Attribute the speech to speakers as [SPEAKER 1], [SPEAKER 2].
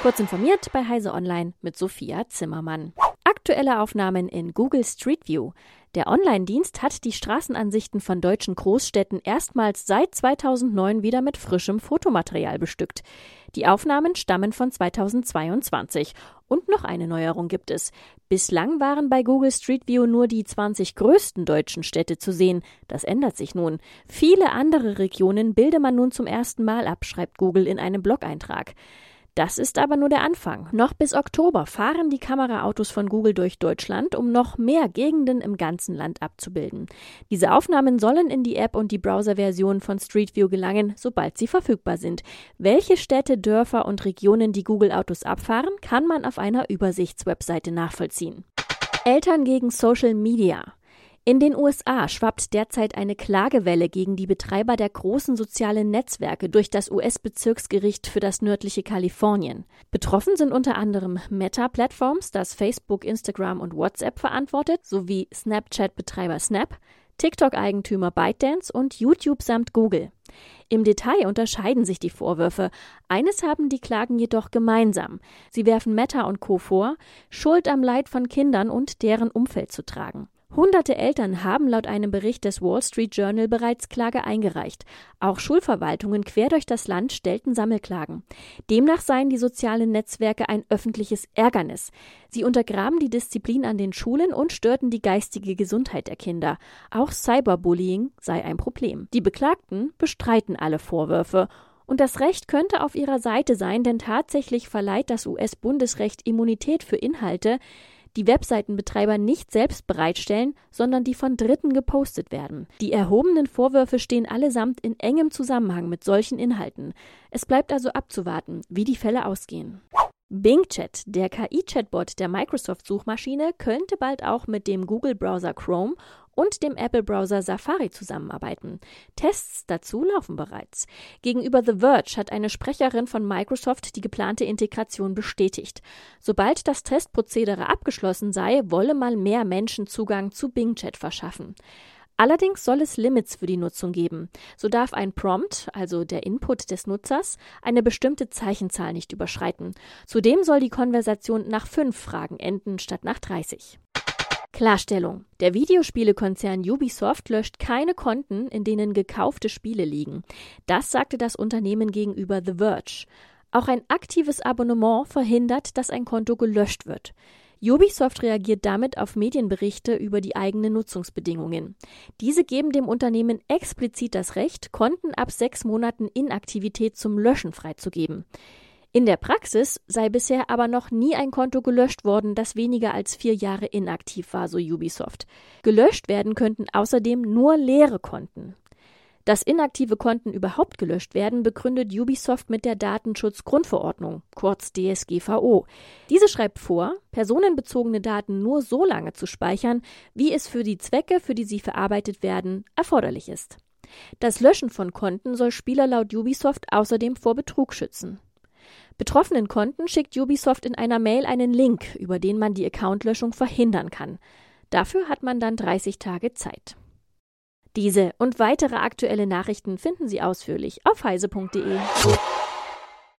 [SPEAKER 1] Kurz informiert bei Heise Online mit Sophia Zimmermann. Aktuelle Aufnahmen in Google Street View. Der Online-Dienst hat die Straßenansichten von deutschen Großstädten erstmals seit 2009 wieder mit frischem Fotomaterial bestückt. Die Aufnahmen stammen von 2022. Und noch eine Neuerung gibt es. Bislang waren bei Google Street View nur die 20 größten deutschen Städte zu sehen. Das ändert sich nun. Viele andere Regionen bilde man nun zum ersten Mal ab, schreibt Google in einem Blog-Eintrag. Das ist aber nur der Anfang. Noch bis Oktober fahren die Kameraautos von Google durch Deutschland, um noch mehr Gegenden im ganzen Land abzubilden. Diese Aufnahmen sollen in die App und die Browserversion von Street View gelangen, sobald sie verfügbar sind. Welche Städte, Dörfer und Regionen die Google Autos abfahren, kann man auf einer Übersichtswebseite nachvollziehen. Eltern gegen Social Media. In den USA schwappt derzeit eine Klagewelle gegen die Betreiber der großen sozialen Netzwerke durch das US-Bezirksgericht für das nördliche Kalifornien. Betroffen sind unter anderem Meta-Plattforms, das Facebook, Instagram und WhatsApp verantwortet, sowie Snapchat-Betreiber Snap, TikTok-Eigentümer ByteDance und YouTube samt Google. Im Detail unterscheiden sich die Vorwürfe. Eines haben die Klagen jedoch gemeinsam. Sie werfen Meta und Co. vor, Schuld am Leid von Kindern und deren Umfeld zu tragen. Hunderte Eltern haben laut einem Bericht des Wall Street Journal bereits Klage eingereicht. Auch Schulverwaltungen quer durch das Land stellten Sammelklagen. Demnach seien die sozialen Netzwerke ein öffentliches Ärgernis. Sie untergraben die Disziplin an den Schulen und störten die geistige Gesundheit der Kinder. Auch Cyberbullying sei ein Problem. Die Beklagten bestreiten alle Vorwürfe. Und das Recht könnte auf ihrer Seite sein, denn tatsächlich verleiht das US-Bundesrecht Immunität für Inhalte, die Webseitenbetreiber nicht selbst bereitstellen, sondern die von Dritten gepostet werden. Die erhobenen Vorwürfe stehen allesamt in engem Zusammenhang mit solchen Inhalten. Es bleibt also abzuwarten, wie die Fälle ausgehen. Bing Chat, der KI-Chatbot der Microsoft-Suchmaschine, könnte bald auch mit dem Google-Browser Chrome und dem Apple-Browser Safari zusammenarbeiten. Tests dazu laufen bereits. Gegenüber The Verge hat eine Sprecherin von Microsoft die geplante Integration bestätigt. Sobald das Testprozedere abgeschlossen sei, wolle man mehr Menschen Zugang zu Bing Chat verschaffen. Allerdings soll es Limits für die Nutzung geben. So darf ein Prompt, also der Input des Nutzers, eine bestimmte Zeichenzahl nicht überschreiten. Zudem soll die Konversation nach fünf Fragen enden statt nach 30. Klarstellung. Der Videospielekonzern Ubisoft löscht keine Konten, in denen gekaufte Spiele liegen. Das sagte das Unternehmen gegenüber The Verge. Auch ein aktives Abonnement verhindert, dass ein Konto gelöscht wird. Ubisoft reagiert damit auf Medienberichte über die eigenen Nutzungsbedingungen. Diese geben dem Unternehmen explizit das Recht, Konten ab sechs Monaten Inaktivität zum Löschen freizugeben. In der Praxis sei bisher aber noch nie ein Konto gelöscht worden, das weniger als vier Jahre inaktiv war, so Ubisoft. Gelöscht werden könnten außerdem nur leere Konten. Dass inaktive Konten überhaupt gelöscht werden, begründet Ubisoft mit der Datenschutzgrundverordnung, kurz DSGVO. Diese schreibt vor, personenbezogene Daten nur so lange zu speichern, wie es für die Zwecke, für die sie verarbeitet werden, erforderlich ist. Das Löschen von Konten soll Spieler laut Ubisoft außerdem vor Betrug schützen. Betroffenen Konten schickt Ubisoft in einer Mail einen Link, über den man die Accountlöschung verhindern kann. Dafür hat man dann 30 Tage Zeit. Diese und weitere aktuelle Nachrichten finden Sie ausführlich auf heise.de.